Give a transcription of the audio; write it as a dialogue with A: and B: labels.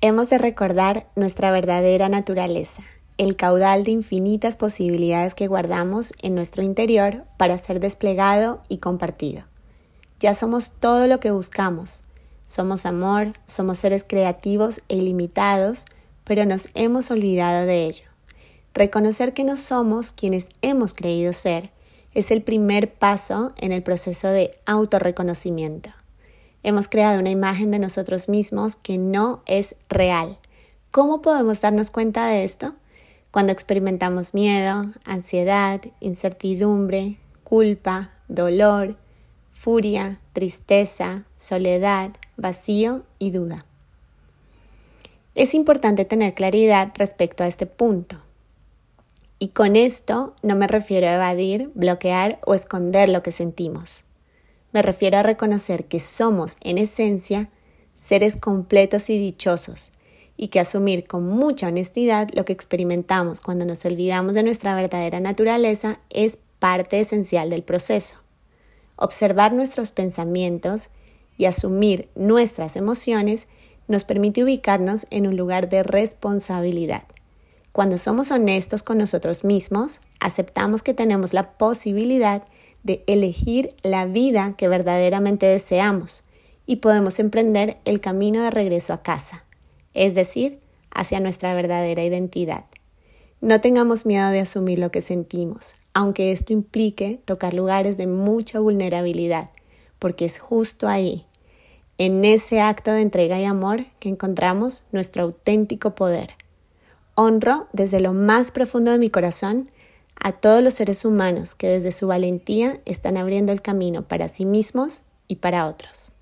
A: Hemos de recordar nuestra verdadera naturaleza, el caudal de infinitas posibilidades que guardamos en nuestro interior para ser desplegado y compartido. Ya somos todo lo que buscamos. Somos amor, somos seres creativos e ilimitados, pero nos hemos olvidado de ello. Reconocer que no somos quienes hemos creído ser es el primer paso en el proceso de autorreconocimiento. Hemos creado una imagen de nosotros mismos que no es real. ¿Cómo podemos darnos cuenta de esto? Cuando experimentamos miedo, ansiedad, incertidumbre, culpa, dolor, furia, tristeza, soledad, vacío y duda. Es importante tener claridad respecto a este punto. Y con esto no me refiero a evadir, bloquear o esconder lo que sentimos. Me refiero a reconocer que somos, en esencia, seres completos y dichosos, y que asumir con mucha honestidad lo que experimentamos cuando nos olvidamos de nuestra verdadera naturaleza es parte esencial del proceso. Observar nuestros pensamientos y asumir nuestras emociones nos permite ubicarnos en un lugar de responsabilidad. Cuando somos honestos con nosotros mismos, aceptamos que tenemos la posibilidad de elegir la vida que verdaderamente deseamos y podemos emprender el camino de regreso a casa, es decir, hacia nuestra verdadera identidad. No tengamos miedo de asumir lo que sentimos, aunque esto implique tocar lugares de mucha vulnerabilidad, porque es justo ahí, en ese acto de entrega y amor, que encontramos nuestro auténtico poder. Honro desde lo más profundo de mi corazón a todos los seres humanos que desde su valentía están abriendo el camino para sí mismos y para otros.